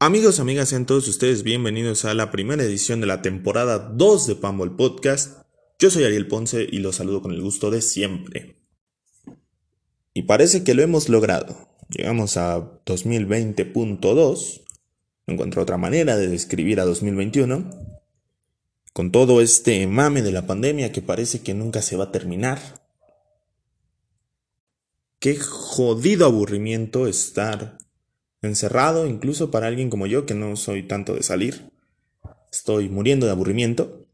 Amigos, amigas, sean todos ustedes bienvenidos a la primera edición de la temporada 2 de Pambol Podcast. Yo soy Ariel Ponce y los saludo con el gusto de siempre. Y parece que lo hemos logrado. Llegamos a 2020.2. No encuentro otra manera de describir a 2021. Con todo este mame de la pandemia que parece que nunca se va a terminar. Qué jodido aburrimiento estar encerrado, incluso para alguien como yo que no soy tanto de salir. Estoy muriendo de aburrimiento.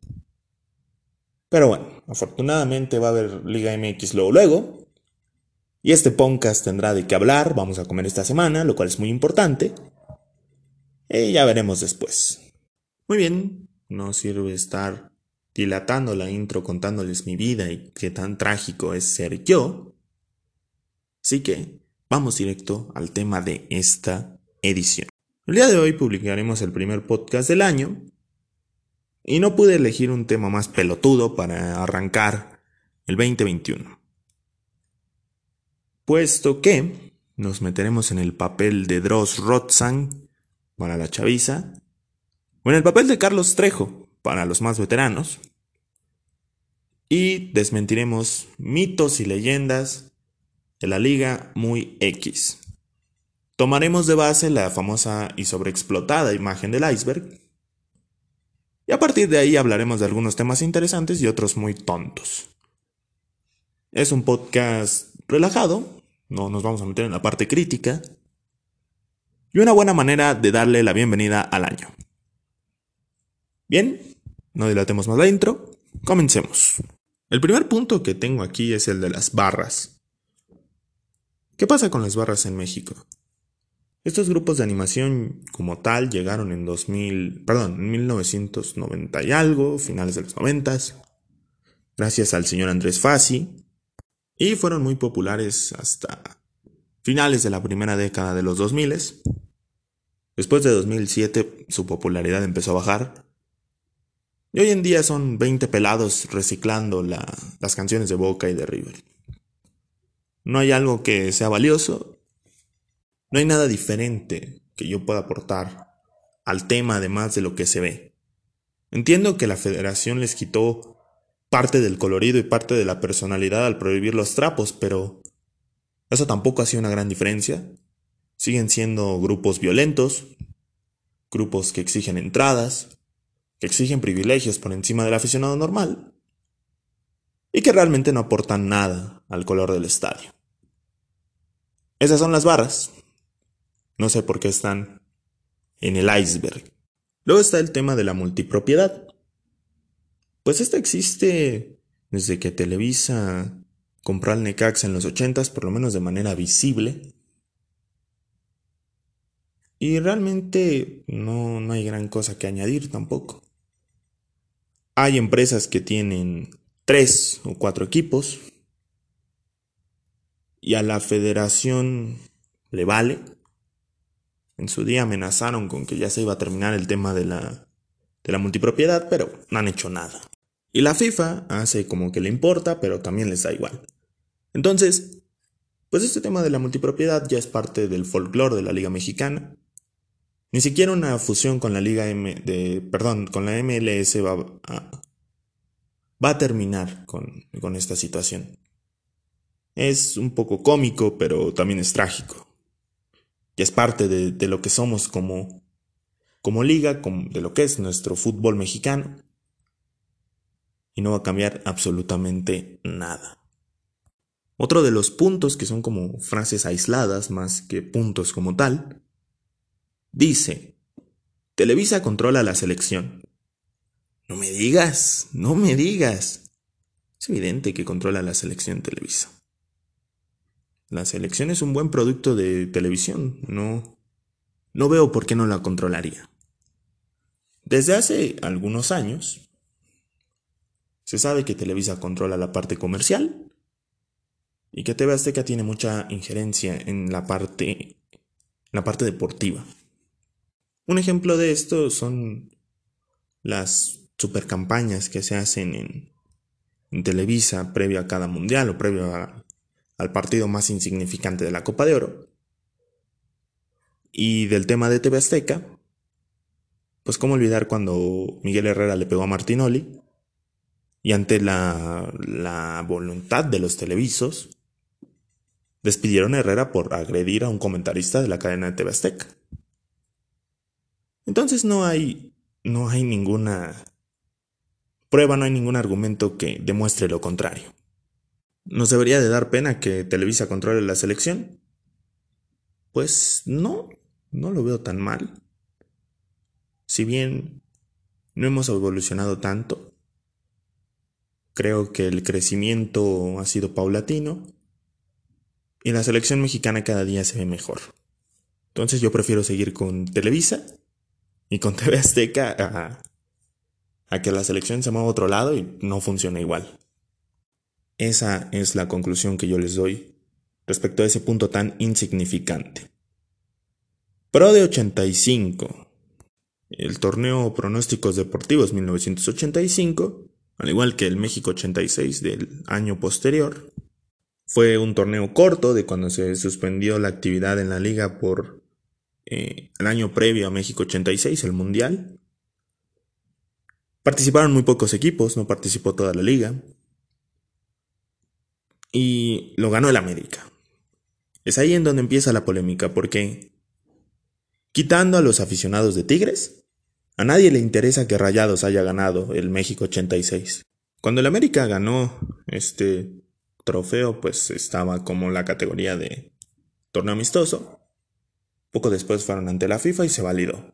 Pero bueno, afortunadamente va a haber Liga MX luego luego. Y este podcast tendrá de qué hablar, vamos a comer esta semana, lo cual es muy importante. Y ya veremos después. Muy bien, no sirve estar dilatando la intro contándoles mi vida y qué tan trágico es ser yo. Así que vamos directo al tema de esta edición. El día de hoy publicaremos el primer podcast del año y no pude elegir un tema más pelotudo para arrancar el 2021. Puesto que nos meteremos en el papel de Dross Rotzang para la chaviza, o en el papel de Carlos Trejo para los más veteranos, y desmentiremos mitos y leyendas de la liga muy X. Tomaremos de base la famosa y sobreexplotada imagen del iceberg, y a partir de ahí hablaremos de algunos temas interesantes y otros muy tontos. Es un podcast relajado, no nos vamos a meter en la parte crítica, y una buena manera de darle la bienvenida al año. Bien, no dilatemos más la intro, comencemos. El primer punto que tengo aquí es el de las barras. ¿Qué pasa con las barras en México? Estos grupos de animación como tal llegaron en 2000, perdón, en 1990 y algo, finales de los 90, gracias al señor Andrés Fassi, y fueron muy populares hasta finales de la primera década de los 2000. Después de 2007 su popularidad empezó a bajar. Y hoy en día son 20 pelados reciclando las canciones de Boca y de River. No hay algo que sea valioso. No hay nada diferente que yo pueda aportar al tema además de lo que se ve. Entiendo que la federación les quitó parte del colorido y parte de la personalidad al prohibir los trapos, pero eso tampoco ha sido una gran diferencia. Siguen siendo grupos violentos, grupos que exigen entradas, que exigen privilegios por encima del aficionado normal y que realmente no aportan nada al color del estadio. Esas son las barras. No sé por qué están en el iceberg. Luego está el tema de la multipropiedad. Pues esta existe desde que Televisa compró al Necax en los 80 por lo menos de manera visible. Y realmente no, no hay gran cosa que añadir tampoco. Hay empresas que tienen tres o cuatro equipos y a la federación le vale. En su día amenazaron con que ya se iba a terminar el tema de la, de la multipropiedad, pero no han hecho nada. Y la FIFA hace como que le importa, pero también les da igual. Entonces, pues este tema de la multipropiedad ya es parte del folclore de la Liga Mexicana. Ni siquiera una fusión con la Liga M de, perdón, con la MLS va a, va a terminar con, con esta situación. Es un poco cómico, pero también es trágico. Y es parte de, lo que somos como, como liga, de lo que es nuestro fútbol mexicano y no va a cambiar absolutamente nada. Otro de los puntos que son como frases aisladas más que puntos como tal, dice, Televisa controla la selección. No me digas, no me digas. Es evidente que controla la selección Televisa. La selección es un buen producto de televisión, no, no veo por qué no la controlaría. Desde hace algunos años, se sabe que Televisa controla la parte comercial y que TV Azteca tiene mucha injerencia en la parte, la parte deportiva. Un ejemplo de esto son las super campañas que se hacen en, Televisa previo a cada mundial o previo al partido más insignificante de la Copa de Oro. Y del tema de TV Azteca, pues cómo olvidar cuando Miguel Herrera le pegó a Martinoli y ante la, la voluntad de los televisos, despidieron a Herrera por agredir a un comentarista de la cadena de TV Azteca. Entonces no hay, no hay ninguna prueba, no hay ningún argumento que demuestre lo contrario. ¿Nos debería de dar pena que Televisa controle la selección? Pues no, no lo veo tan mal. Si bien no hemos evolucionado tanto, creo que el crecimiento ha sido paulatino y la selección mexicana cada día se ve mejor. Entonces yo prefiero seguir con Televisa y con TV Azteca a, a que la selección se mueva a otro lado y no funcione igual. Esa es la conclusión que yo les doy respecto a ese punto tan insignificante. Pro de 85. El torneo Pronósticos Deportivos 1985, al igual que el México 86 del año posterior, fue un torneo corto de cuando se suspendió la actividad en la liga por eh, el año previo a México 86, el Mundial. Participaron muy pocos equipos, no participó toda la liga y lo ganó el América. Es ahí en donde empieza la polémica, porque quitando a los aficionados de Tigres, a nadie le interesa que Rayados haya ganado el México 86. Cuando el América ganó este trofeo, pues estaba como la categoría de torneo amistoso. Poco después fueron ante la FIFA y se validó.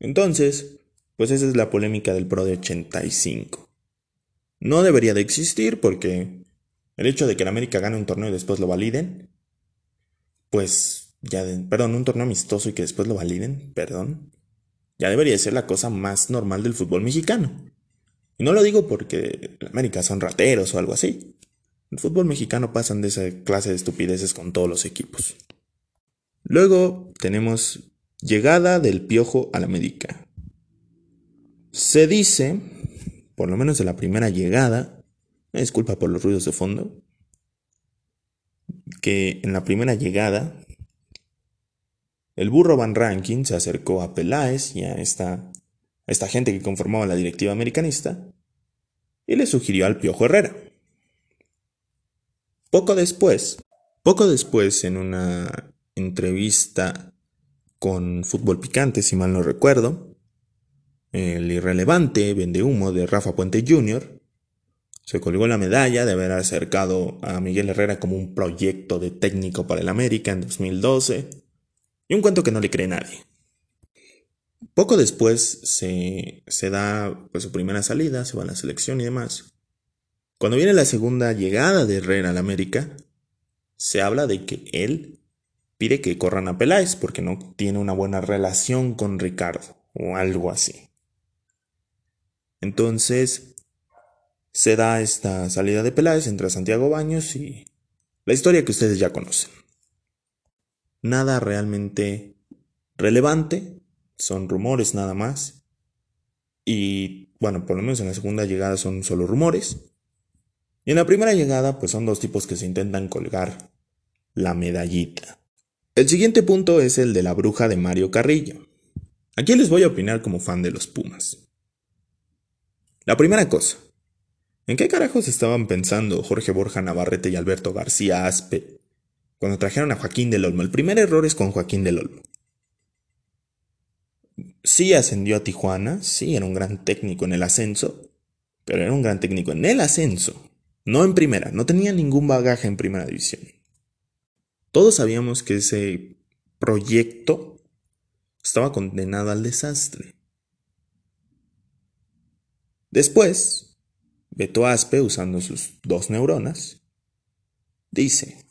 Entonces, pues esa es la polémica del Pro de 85. No debería de existir porque el hecho de que el América gane un torneo y después lo validen, pues ya, perdón, un torneo amistoso y que después lo validen, perdón, ya debería ser la cosa más normal del fútbol mexicano. Y no lo digo porque el América son rateros o algo así. El fútbol mexicano pasan de esa clase de estupideces con todos los equipos. Luego tenemos llegada del Piojo a la América. Se dice, por lo menos de la primera llegada, disculpa por los ruidos de fondo, que en la primera llegada, el burro Van Rankin se acercó a Peláez y a esta, a esta gente que conformaba la directiva americanista y le sugirió al Piojo Herrera. Poco después, poco después en una entrevista con Fútbol Picante, si mal no recuerdo, el irrelevante vende humo de Rafa Puente Jr. Se colgó la medalla de haber acercado a Miguel Herrera como un proyecto de técnico para el América en 2012. Y un cuento que no le cree nadie. Poco después se, se da pues, su primera salida, se va a la selección y demás. Cuando viene la segunda llegada de Herrera al América, se habla de que él pide que corran a Peláez porque no tiene una buena relación con Ricardo o algo así. Entonces, se da esta salida de Peláez entre Santiago Baños y la historia que ustedes ya conocen. Nada realmente relevante, son rumores nada más. Y bueno, por lo menos en la segunda llegada son solo rumores. Y en la primera llegada, pues son dos tipos que se intentan colgar la medallita. El siguiente punto es el de la bruja de Mario Carrillo. Aquí les voy a opinar como fan de los Pumas. La primera cosa, ¿En qué carajos estaban pensando Jorge Borja Navarrete y Alberto García Aspe cuando trajeron a Joaquín del Olmo? El primer error es con Joaquín del Olmo. Sí ascendió a Tijuana, sí era un gran técnico en el ascenso, pero era un gran técnico en el ascenso, no en primera, no tenía ningún bagaje en primera división. Todos sabíamos que ese proyecto estaba condenado al desastre. Después, Beto Aspe, usando sus dos neuronas, dice,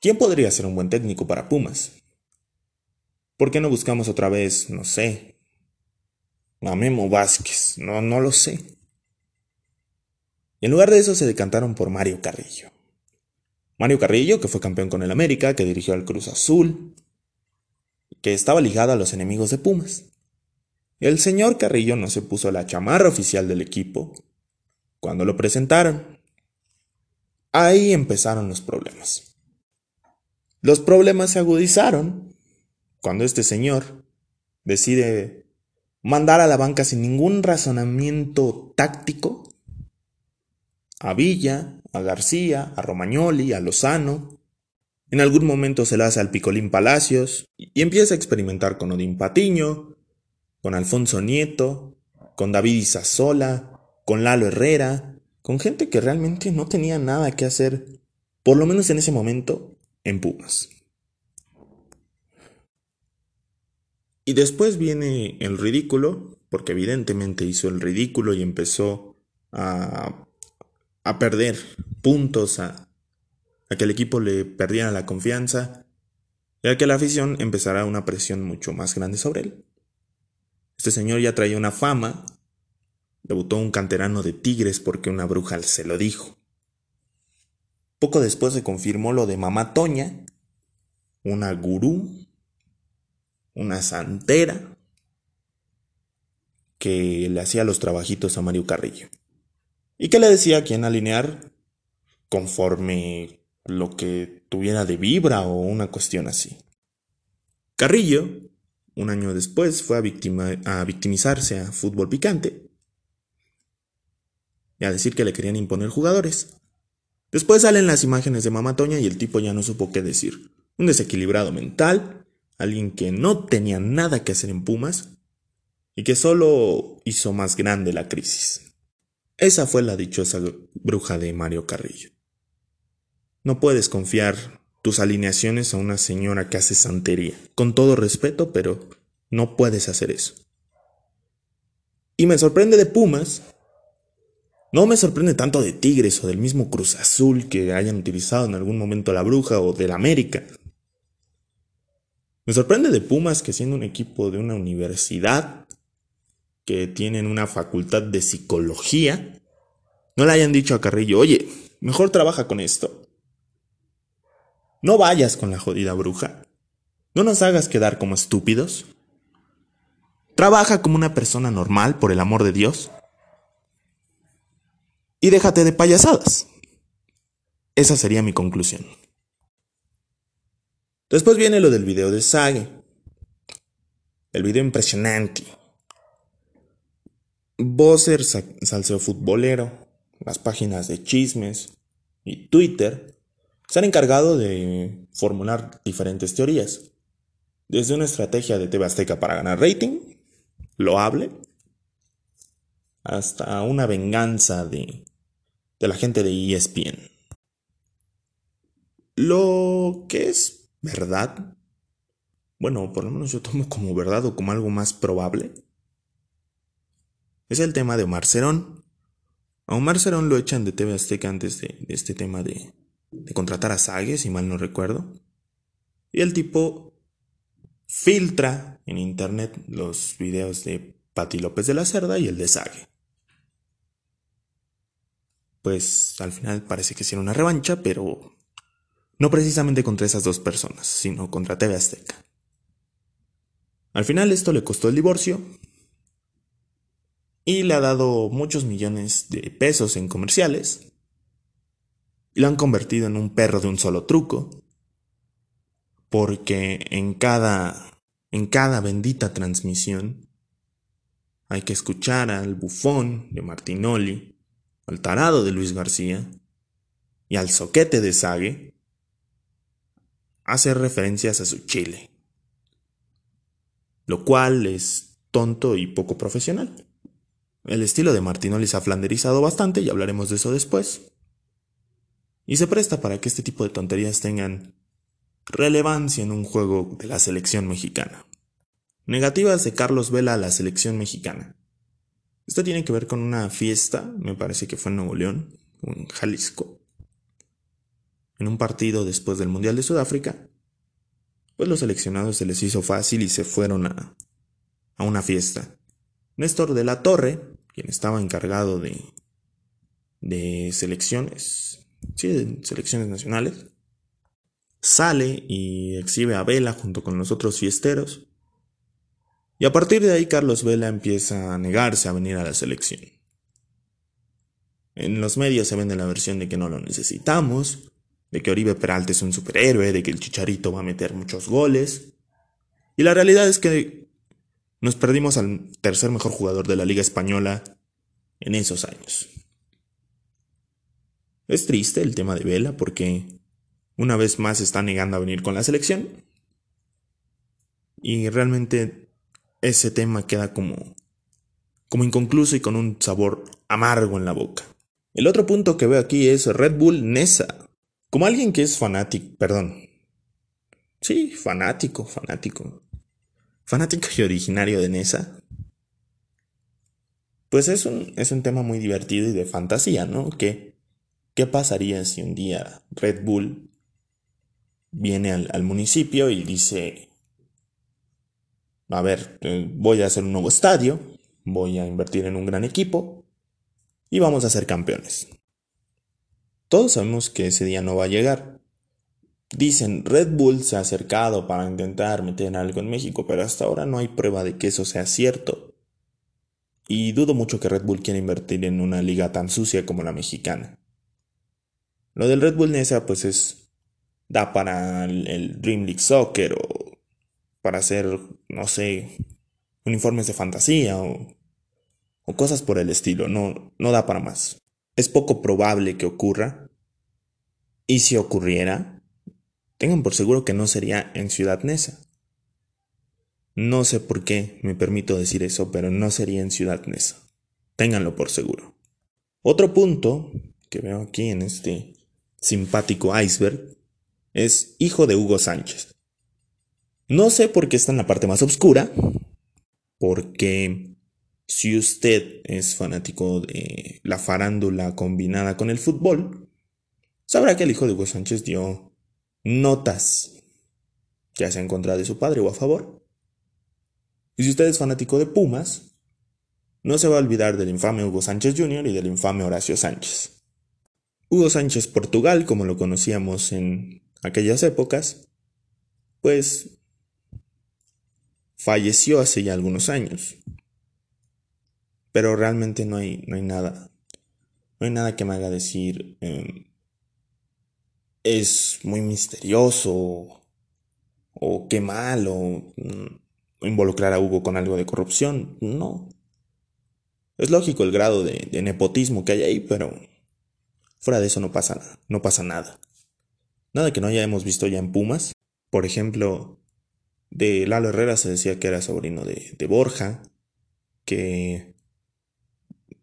¿quién podría ser un buen técnico para Pumas? ¿Por qué no buscamos otra vez, no sé, a Memo Vázquez? No, no lo sé. En lugar de eso se decantaron por Mario Carrillo. Mario Carrillo, que fue campeón con el América, que dirigió al Cruz Azul, que estaba ligado a los enemigos de Pumas. El señor Carrillo no se puso la chamarra oficial del equipo, cuando lo presentaron. Ahí empezaron los problemas. Los problemas se agudizaron cuando este señor decide mandar a la banca sin ningún razonamiento táctico a Villa, a García, a Romagnoli, a Lozano. En algún momento se la hace al Picolín Palacios y empieza a experimentar con Odín Patiño, con Alfonso Nieto, con David Isasola, con Lalo Herrera, con gente que realmente no tenía nada que hacer, por lo menos en ese momento, en Pumas. Y después viene el ridículo, porque evidentemente hizo el ridículo y empezó a, a perder puntos, a, a que el equipo le perdiera la confianza y a que la afición empezara una presión mucho más grande sobre él. Este señor ya traía una fama, debutó un canterano de Tigres porque una bruja se lo dijo. Poco después se confirmó lo de Mamá Toña, una gurú una santera que le hacía los trabajitos a Mario Carrillo. Y que le decía a quién alinear conforme lo que tuviera de vibra o una cuestión así. Carrillo, un año después, fue a, a victimizarse a fútbol picante y a decir que le querían imponer jugadores. Después salen las imágenes de Mamá Toña y el tipo ya no supo qué decir. Un desequilibrado mental, alguien que no tenía nada que hacer en Pumas y que solo hizo más grande la crisis. Esa fue la dichosa bruja de Mario Carrillo. No puedes confiar tus alineaciones a una señora que hace santería. Con todo respeto, pero no puedes hacer eso. Y me sorprende de Pumas. No me sorprende tanto de Tigres o del mismo Cruz Azul que hayan utilizado en algún momento la bruja o del América. Me sorprende de Pumas que siendo un equipo de una universidad, que tienen una facultad de psicología, no le hayan dicho a Carrillo, oye, mejor trabaja con esto. No vayas con la jodida bruja. No nos hagas quedar como estúpidos. Trabaja como una persona normal, por el amor de Dios. Y déjate de payasadas. Esa sería mi conclusión. Después viene lo del video de Sage. El video impresionante. Bosser, salseo futbolero, las páginas de chismes y Twitter se han encargado de formular diferentes teorías. Desde una estrategia de TV Azteca para ganar rating, loable, hasta una venganza de, de la gente de ESPN. Lo que es ¿Verdad? Bueno, por lo menos yo tomo como verdad o como algo más probable. Es el tema de Omar Cerón. A Omar Cerón lo echan de TV Azteca antes de, este tema de, contratar a Sague, si mal no recuerdo. Y el tipo filtra en internet los videos de Pati López de la Cerda y el de Sague. Pues al final parece que hicieron una revancha, pero no precisamente contra esas dos personas, sino contra TV Azteca. Al final esto le costó el divorcio y le ha dado muchos millones de pesos en comerciales y lo han convertido en un perro de un solo truco porque en cada en cada bendita transmisión hay que escuchar al bufón de Martinoli, al tarado de Luis García y al soquete de Sague hace referencias a su chile, lo cual es tonto y poco profesional. El estilo de Martinoli se ha flanderizado bastante y hablaremos de eso después. Y se presta para que este tipo de tonterías tengan relevancia en un juego de la selección mexicana. Negativas de Carlos Vela a la selección mexicana. Esto tiene que ver con una fiesta, me parece que fue en Nuevo León, en Jalisco, en un partido después del Mundial de Sudáfrica, pues los seleccionados se les hizo fácil y se fueron a, a una fiesta. Néstor de la Torre, quien estaba encargado de, de selecciones, sí, de selecciones nacionales, sale y exhibe a Vela junto con los otros fiesteros. Y a partir de ahí Carlos Vela empieza a negarse a venir a la selección. En los medios se vende la versión de que no lo necesitamos, de que Oribe Peralta es un superhéroe, de que el Chicharito va a meter muchos goles. Y la realidad es que nos perdimos al tercer mejor jugador de la Liga Española en esos años. Es triste el tema de Vela porque una vez más está negando a venir con la selección. Y realmente ese tema queda como, como inconcluso y con un sabor amargo en la boca. El otro punto que veo aquí es Red Bull Nesa. Como alguien que es fanático, perdón. Sí, fanático, fanático. Fanático y originario de Nesa. Pues es un, es un tema muy divertido y de fantasía, ¿no? Que ¿Qué pasaría si un día Red Bull viene al, municipio y dice, a ver, eh, voy a hacer un nuevo estadio, voy a invertir en un gran equipo y vamos a ser campeones? Todos sabemos que ese día no va a llegar. Dicen, Red Bull se ha acercado para intentar meter algo en México, pero hasta ahora no hay prueba de que eso sea cierto. Y dudo mucho que Red Bull quiera invertir en una liga tan sucia como la mexicana. Lo del Red Bull Nesa pues es da para el, Dream League Soccer o para hacer, no sé, uniformes de fantasía o, cosas por el estilo, no, no da para más. Es poco probable que ocurra y si ocurriera, tengan por seguro que no sería en Ciudad Nesa. No sé por qué me permito decir eso, pero no sería en Ciudad Nesa. Ténganlo por seguro. Otro punto que veo aquí en este simpático iceberg, es hijo de Hugo Sánchez. No sé por qué está en la parte más oscura, porque si usted es fanático de la farándula combinada con el fútbol, sabrá que el hijo de Hugo Sánchez dio notas, ya sea en contra de su padre o a favor. Y si usted es fanático de Pumas, no se va a olvidar del infame Hugo Sánchez Jr. y del infame Horacio Sánchez. Hugo Sánchez Portugal, como lo conocíamos en aquellas épocas, pues falleció hace ya algunos años. Pero realmente no hay, no hay nada. No hay nada que me haga decir em, es muy misterioso o qué mal o mm, involucrar a Hugo con algo de corrupción. No. Es lógico el grado de, nepotismo que hay ahí, pero Fuera de eso no pasa nada, no pasa nada. Nada que no hayamos visto ya en Pumas. Por ejemplo, de Lalo Herrera se decía que era sobrino de, Borja, que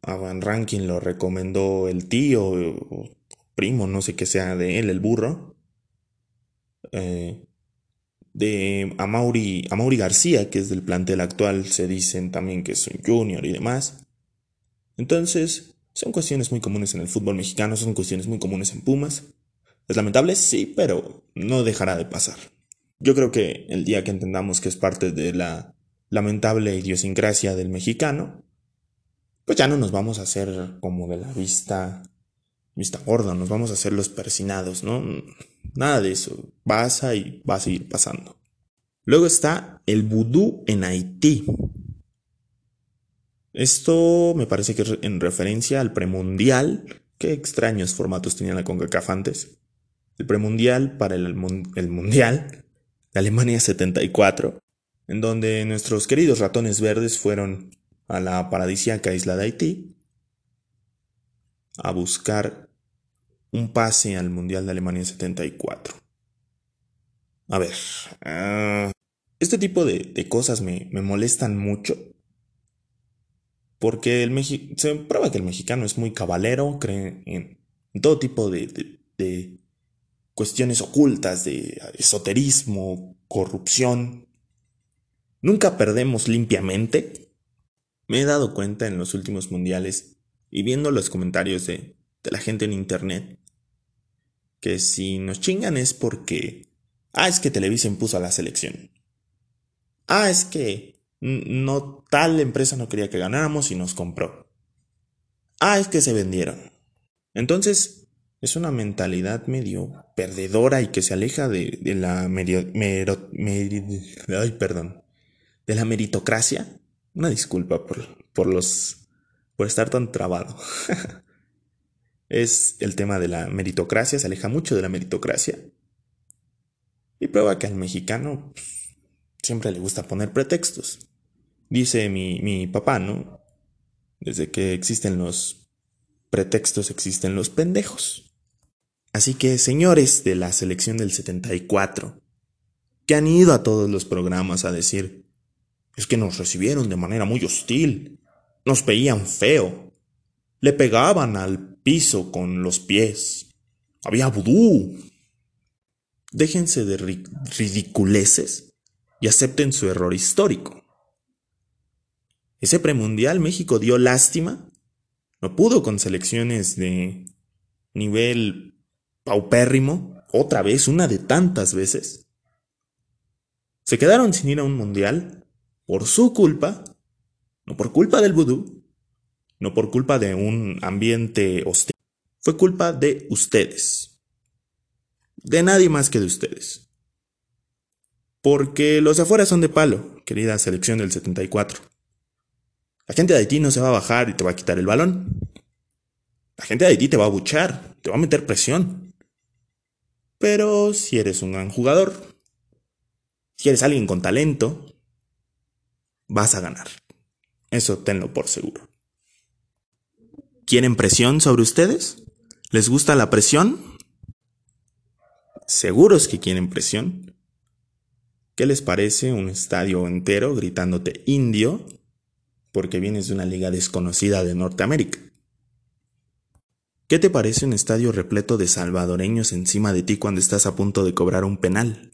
a Van Ranking lo recomendó el tío o primo, no sé qué sea de él, el burro. Eh, de Amauri, Amauri García, que es del plantel actual, se dicen también que es un junior y demás. Entonces, son cuestiones muy comunes en el fútbol mexicano, son cuestiones muy comunes en Pumas. Es lamentable, sí, pero no dejará de pasar. Yo creo que el día que entendamos que es parte de la lamentable idiosincrasia del mexicano, pues ya no nos vamos a hacer como de la vista, vista gorda, nos vamos a hacer los persinados, ¿no? Nada de eso. Pasa y va a seguir pasando. Luego está el vudú en Haití. Esto me parece que es en referencia al premundial. Qué extraños formatos tenía la CONCACAF antes. El premundial para el, mundial Alemania 74, en donde nuestros queridos ratones verdes fueron a la paradisíaca isla de Haití a buscar un pase al mundial de Alemania 74. A ver, ah, este tipo de, cosas me, me molestan mucho porque el se prueba que el mexicano es muy cabalero, cree en, todo tipo de, de, cuestiones ocultas, de esoterismo, corrupción. Nunca perdemos limpiamente. Me he dado cuenta en los últimos mundiales y viendo los comentarios de, la gente en internet que si nos chingan es porque, ah, es que Televisa impuso a la selección. Ah, es que no, tal empresa no quería que ganáramos y nos compró. Ah, es que se vendieron. Entonces, es una mentalidad medio perdedora y que se aleja de, la medio, ay, perdón, de la meritocracia. Una disculpa por, por los, por estar tan trabado. es el tema de la meritocracia, se aleja mucho de la meritocracia. Y prueba que al mexicano pues, siempre le gusta poner pretextos. dice mi, mi papá, ¿no? Desde que existen los pretextos, existen los pendejos. Así que, señores de la selección del 74, que han ido a todos los programas a decir, es que nos recibieron de manera muy hostil, nos veían feo, le pegaban al piso con los pies, había vudú. Déjense de ridiculeces y acepten su error histórico. Ese premundial México dio lástima, no pudo con selecciones de nivel paupérrimo, otra vez, una de tantas veces. Se quedaron sin ir a un mundial por su culpa, no por culpa del vudú, no por culpa de un ambiente hostil, fue culpa de ustedes. De nadie más que de ustedes. Porque los afuera son de palo, querida selección del 74. La gente de Haití no se va a bajar y te va a quitar el balón. La gente de Haití te va a buchar, te va a meter presión. Pero si eres un gran jugador, si eres alguien con talento, vas a ganar. Eso tenlo por seguro. ¿Quieren presión sobre ustedes? ¿Les gusta la presión? ¿Seguros que quieren presión? ¿Qué les parece un estadio entero gritándote indio porque vienes de una liga desconocida de Norteamérica? ¿Qué te parece un estadio repleto de salvadoreños encima de ti cuando estás a punto de cobrar un penal?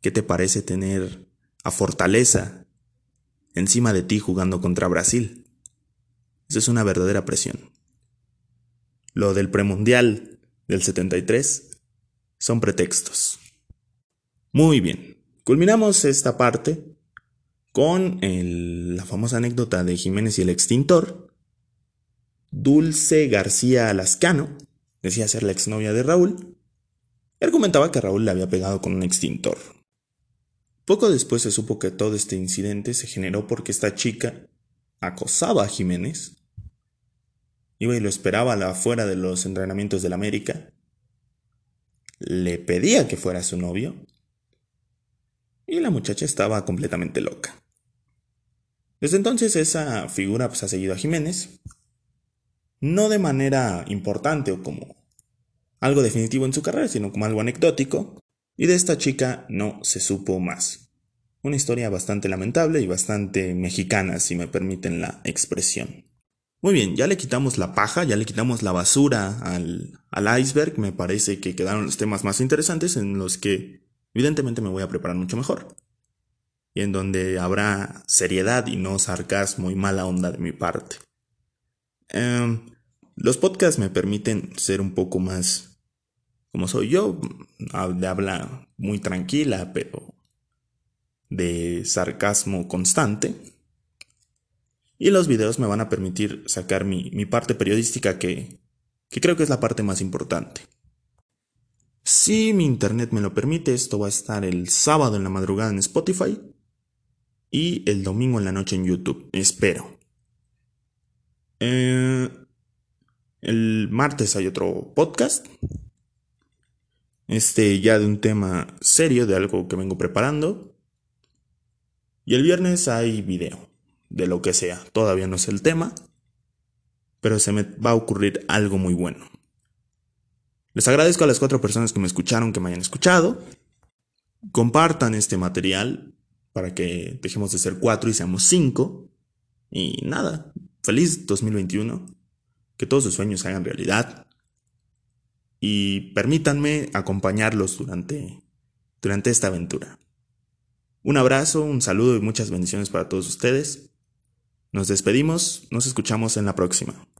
¿Qué te parece tener a Fortaleza encima de ti jugando contra Brasil? Eso es una verdadera presión. Lo del premundial del 73 son pretextos. Muy bien, culminamos esta parte con la famosa anécdota de Jiménez y el extintor. Dulce García Alascano decía ser la exnovia de Raúl y argumentaba que Raúl le había pegado con un extintor. Poco después se supo que todo este incidente se generó porque esta chica acosaba a Jiménez Iba y lo esperaba afuera de los entrenamientos del América. Le pedía que fuera su novio. Y la muchacha estaba completamente loca. Desde entonces esa figura pues, ha seguido a Jiménez. No de manera importante o como algo definitivo en su carrera, sino como algo anecdótico. Y de esta chica no se supo más. Una historia bastante lamentable y bastante mexicana, si me permiten la expresión. Muy bien, ya le quitamos la paja, ya le quitamos la basura al, al iceberg. Me parece que quedaron los temas más interesantes en los que evidentemente me voy a preparar mucho mejor. Y en donde habrá seriedad y no sarcasmo y mala onda de mi parte. Em, los podcasts me permiten ser un poco más como soy yo, de habla muy tranquila, pero de sarcasmo constante. Y los videos me van a permitir sacar mi, parte periodística que, que creo que es la parte más importante. Si mi internet me lo permite, esto va a estar el sábado en la madrugada en Spotify y el domingo en la noche en YouTube. Espero. Eh, el martes hay otro podcast. Este ya de un tema serio, de algo que vengo preparando. Y el viernes hay video de lo que sea. Todavía no es el tema, pero se me va a ocurrir algo muy bueno. Les agradezco a las cuatro personas que me escucharon, que me hayan escuchado. Compartan este material para que dejemos de ser cuatro y seamos cinco. Y nada, feliz 2021. Que todos sus sueños se hagan realidad. Y permítanme acompañarlos durante, durante esta aventura. Un abrazo, un saludo y muchas bendiciones para todos ustedes. Nos despedimos, nos escuchamos en la próxima.